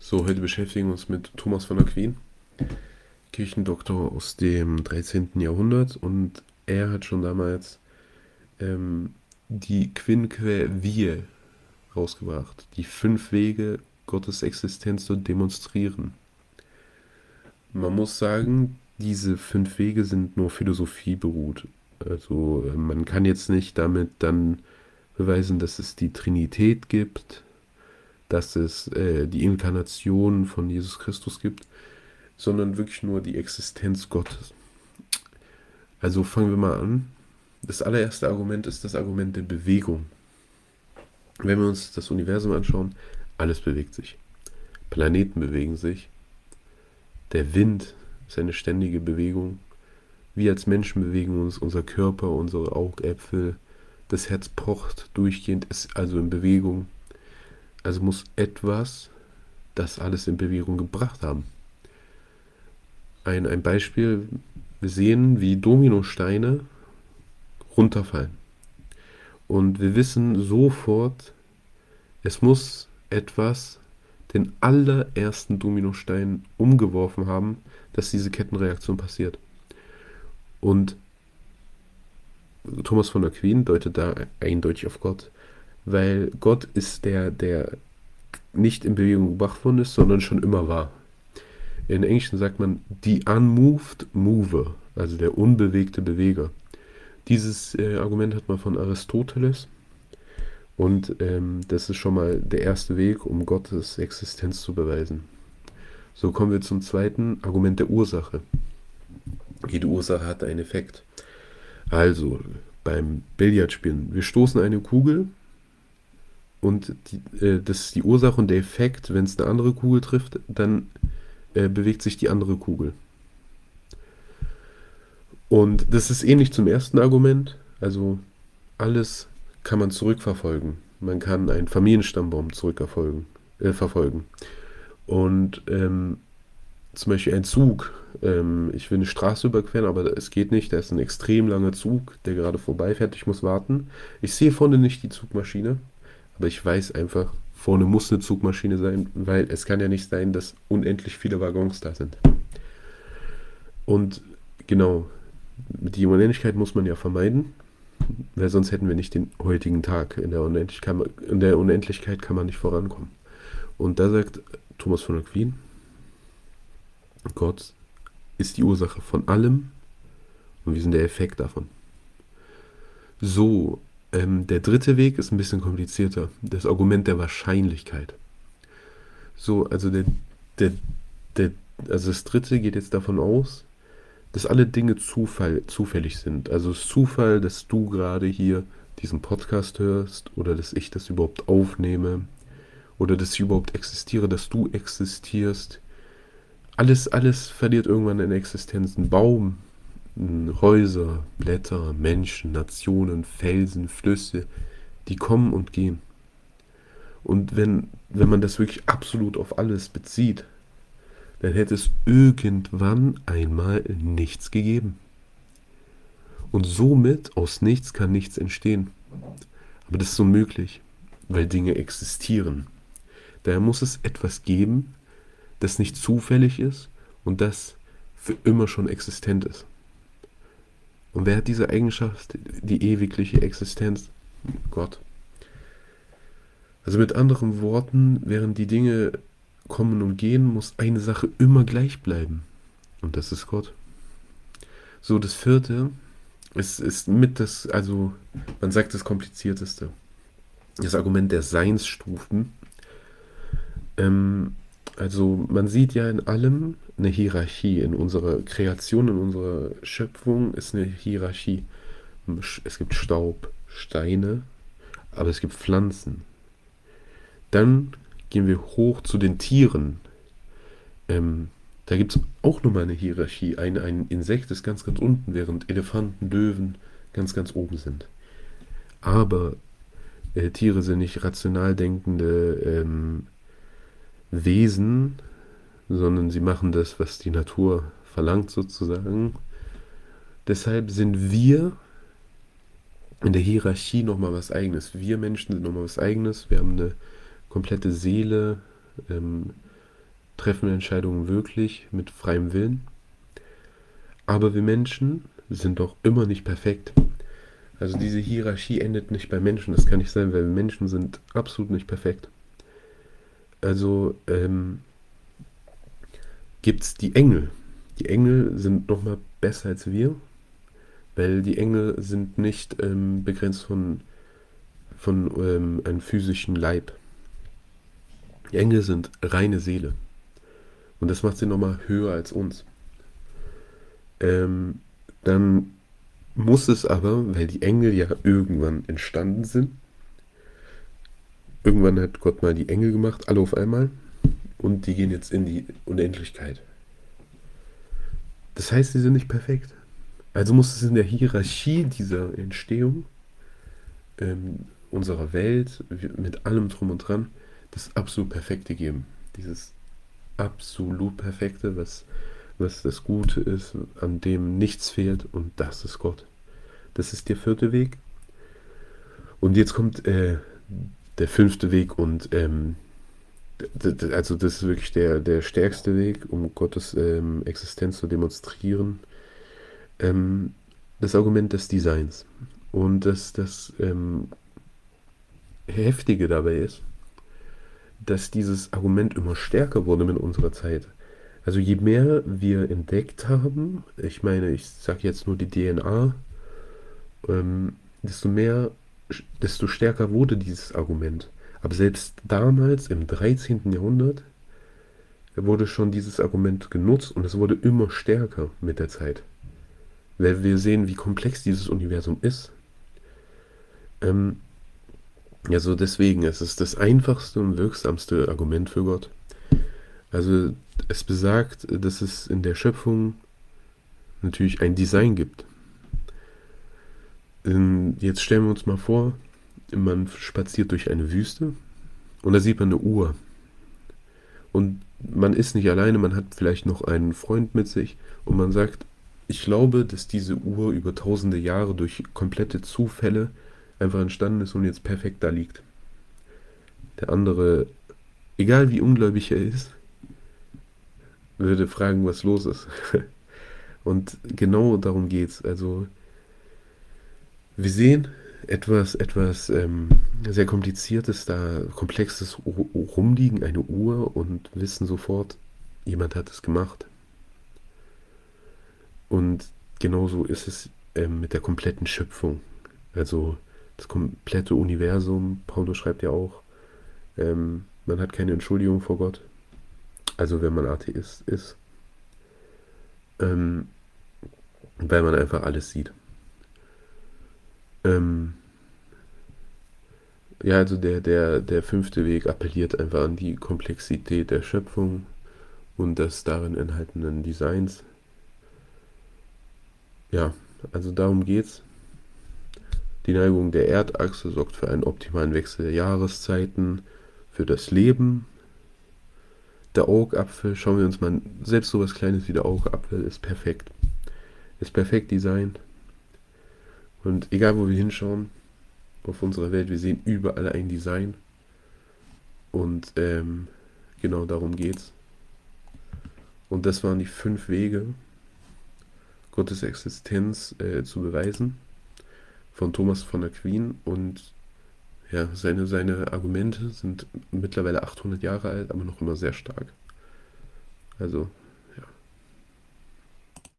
So, heute beschäftigen wir uns mit Thomas von Aquin, Kirchendoktor aus dem 13. Jahrhundert und er hat schon damals ähm, die Quinque Vie rausgebracht, die fünf Wege, Gottes Existenz zu demonstrieren. Man muss sagen, diese fünf Wege sind nur Philosophie beruht. Also äh, man kann jetzt nicht damit dann beweisen, dass es die Trinität gibt, dass es äh, die Inkarnation von Jesus Christus gibt, sondern wirklich nur die Existenz Gottes. Also fangen wir mal an. Das allererste Argument ist das Argument der Bewegung. Wenn wir uns das Universum anschauen, alles bewegt sich. Planeten bewegen sich. Der Wind ist eine ständige Bewegung. Wir als Menschen bewegen uns, unser Körper, unsere Augäpfel, das Herz pocht durchgehend, ist also in Bewegung. Also muss etwas das alles in Bewegung gebracht haben. Ein, ein Beispiel, wir sehen, wie Dominosteine runterfallen. Und wir wissen sofort, es muss etwas den allerersten Dominostein umgeworfen haben, dass diese Kettenreaktion passiert. Und Thomas von Aquin deutet da eindeutig auf Gott weil Gott ist der, der nicht in Bewegung gebracht worden ist, sondern schon immer war. In Englischen sagt man the unmoved mover, also der unbewegte Beweger. Dieses äh, Argument hat man von Aristoteles und ähm, das ist schon mal der erste Weg, um Gottes Existenz zu beweisen. So kommen wir zum zweiten Argument der Ursache. Jede Ursache hat einen Effekt. Also beim Billardspielen, wir stoßen eine Kugel und die, äh, das ist die Ursache und der Effekt, wenn es eine andere Kugel trifft, dann äh, bewegt sich die andere Kugel. Und das ist ähnlich zum ersten Argument. Also alles kann man zurückverfolgen. Man kann einen Familienstammbaum zurückverfolgen. Äh, verfolgen. Und ähm, zum Beispiel ein Zug. Ähm, ich will eine Straße überqueren, aber es geht nicht. Da ist ein extrem langer Zug, der gerade vorbeifährt. Ich muss warten. Ich sehe vorne nicht die Zugmaschine. Aber ich weiß einfach, vorne muss eine Zugmaschine sein, weil es kann ja nicht sein, dass unendlich viele Waggons da sind. Und genau, die Unendlichkeit muss man ja vermeiden, weil sonst hätten wir nicht den heutigen Tag. In der Unendlichkeit, in der Unendlichkeit kann man nicht vorankommen. Und da sagt Thomas von Aquin, Gott ist die Ursache von allem und wir sind der Effekt davon. So ähm, der dritte Weg ist ein bisschen komplizierter. Das Argument der Wahrscheinlichkeit. So, also der, der, der, also das dritte geht jetzt davon aus, dass alle Dinge Zufall, zufällig sind. Also es ist Zufall, dass du gerade hier diesen Podcast hörst oder dass ich das überhaupt aufnehme oder dass ich überhaupt existiere, dass du existierst. Alles, alles verliert irgendwann eine Existenz. Ein Baum Häuser, Blätter, Menschen, Nationen, Felsen, Flüsse, die kommen und gehen. Und wenn, wenn man das wirklich absolut auf alles bezieht, dann hätte es irgendwann einmal nichts gegeben. Und somit aus nichts kann nichts entstehen. Aber das ist unmöglich, weil Dinge existieren. Daher muss es etwas geben, das nicht zufällig ist und das für immer schon existent ist. Und wer hat diese Eigenschaft, die ewigliche Existenz? Gott. Also mit anderen Worten, während die Dinge kommen und gehen, muss eine Sache immer gleich bleiben. Und das ist Gott. So, das vierte ist, ist mit das, also man sagt das komplizierteste. Das Argument der Seinsstufen. Ähm, also man sieht ja in allem eine Hierarchie. In unserer Kreation, in unserer Schöpfung ist eine Hierarchie. Es gibt Staub, Steine, aber es gibt Pflanzen. Dann gehen wir hoch zu den Tieren. Ähm, da gibt es auch nochmal eine Hierarchie. Ein, ein Insekt ist ganz, ganz unten, während Elefanten, Löwen ganz, ganz oben sind. Aber äh, Tiere sind nicht rational denkende ähm, Wesen, sondern sie machen das, was die Natur verlangt sozusagen. Deshalb sind wir in der Hierarchie nochmal was eigenes. Wir Menschen sind nochmal was eigenes. Wir haben eine komplette Seele, ähm, treffen Entscheidungen wirklich mit freiem Willen. Aber wir Menschen sind doch immer nicht perfekt. Also diese Hierarchie endet nicht bei Menschen. Das kann nicht sein, weil Menschen sind absolut nicht perfekt. Also ähm, gibt es die Engel. Die Engel sind nochmal besser als wir, weil die Engel sind nicht ähm, begrenzt von, von ähm, einem physischen Leib. Die Engel sind reine Seele. Und das macht sie nochmal höher als uns. Ähm, dann muss es aber, weil die Engel ja irgendwann entstanden sind, irgendwann hat Gott mal die Engel gemacht, alle auf einmal, und die gehen jetzt in die Unendlichkeit. Das heißt, sie sind nicht perfekt. Also muss es in der Hierarchie dieser Entstehung ähm, unserer Welt mit allem drum und dran das absolut Perfekte geben. Dieses absolut Perfekte, was, was das Gute ist, an dem nichts fehlt und das ist Gott. Das ist der vierte Weg. Und jetzt kommt äh, der fünfte Weg und ähm, also das ist wirklich der, der stärkste Weg, um Gottes ähm, Existenz zu demonstrieren. Ähm, das Argument des Designs. Und das, das ähm, Heftige dabei ist, dass dieses Argument immer stärker wurde mit unserer Zeit. Also je mehr wir entdeckt haben, ich meine, ich sage jetzt nur die DNA, ähm, desto mehr, desto stärker wurde dieses Argument. Aber selbst damals, im 13. Jahrhundert, wurde schon dieses Argument genutzt und es wurde immer stärker mit der Zeit. Weil wir sehen, wie komplex dieses Universum ist. Ähm, ja, so deswegen, es ist das einfachste und wirksamste Argument für Gott. Also es besagt, dass es in der Schöpfung natürlich ein Design gibt. Ähm, jetzt stellen wir uns mal vor, man spaziert durch eine Wüste und da sieht man eine Uhr. Und man ist nicht alleine, man hat vielleicht noch einen Freund mit sich und man sagt, ich glaube, dass diese Uhr über tausende Jahre durch komplette Zufälle einfach entstanden ist und jetzt perfekt da liegt. Der andere, egal wie ungläubig er ist, würde fragen, was los ist. Und genau darum geht's. Also wir sehen etwas, etwas ähm, sehr kompliziertes, da komplexes rumliegen, eine Uhr und wissen sofort, jemand hat es gemacht. Und genauso ist es ähm, mit der kompletten Schöpfung. Also das komplette Universum. Paulus schreibt ja auch, ähm, man hat keine Entschuldigung vor Gott. Also wenn man Atheist ist. Ähm, weil man einfach alles sieht. Ähm, ja, also der, der, der fünfte Weg appelliert einfach an die Komplexität der Schöpfung und des darin enthaltenen Designs. Ja, also darum geht's. Die Neigung der Erdachse sorgt für einen optimalen Wechsel der Jahreszeiten, für das Leben. Der Augapfel, schauen wir uns mal, selbst so was Kleines wie der Augapfel ist perfekt. Ist perfekt designt. Und egal wo wir hinschauen, auf unserer Welt, wir sehen überall ein Design. Und ähm, genau darum geht's. Und das waren die fünf Wege, Gottes Existenz äh, zu beweisen von Thomas von Aquin und ja, seine, seine Argumente sind mittlerweile 800 Jahre alt, aber noch immer sehr stark. Also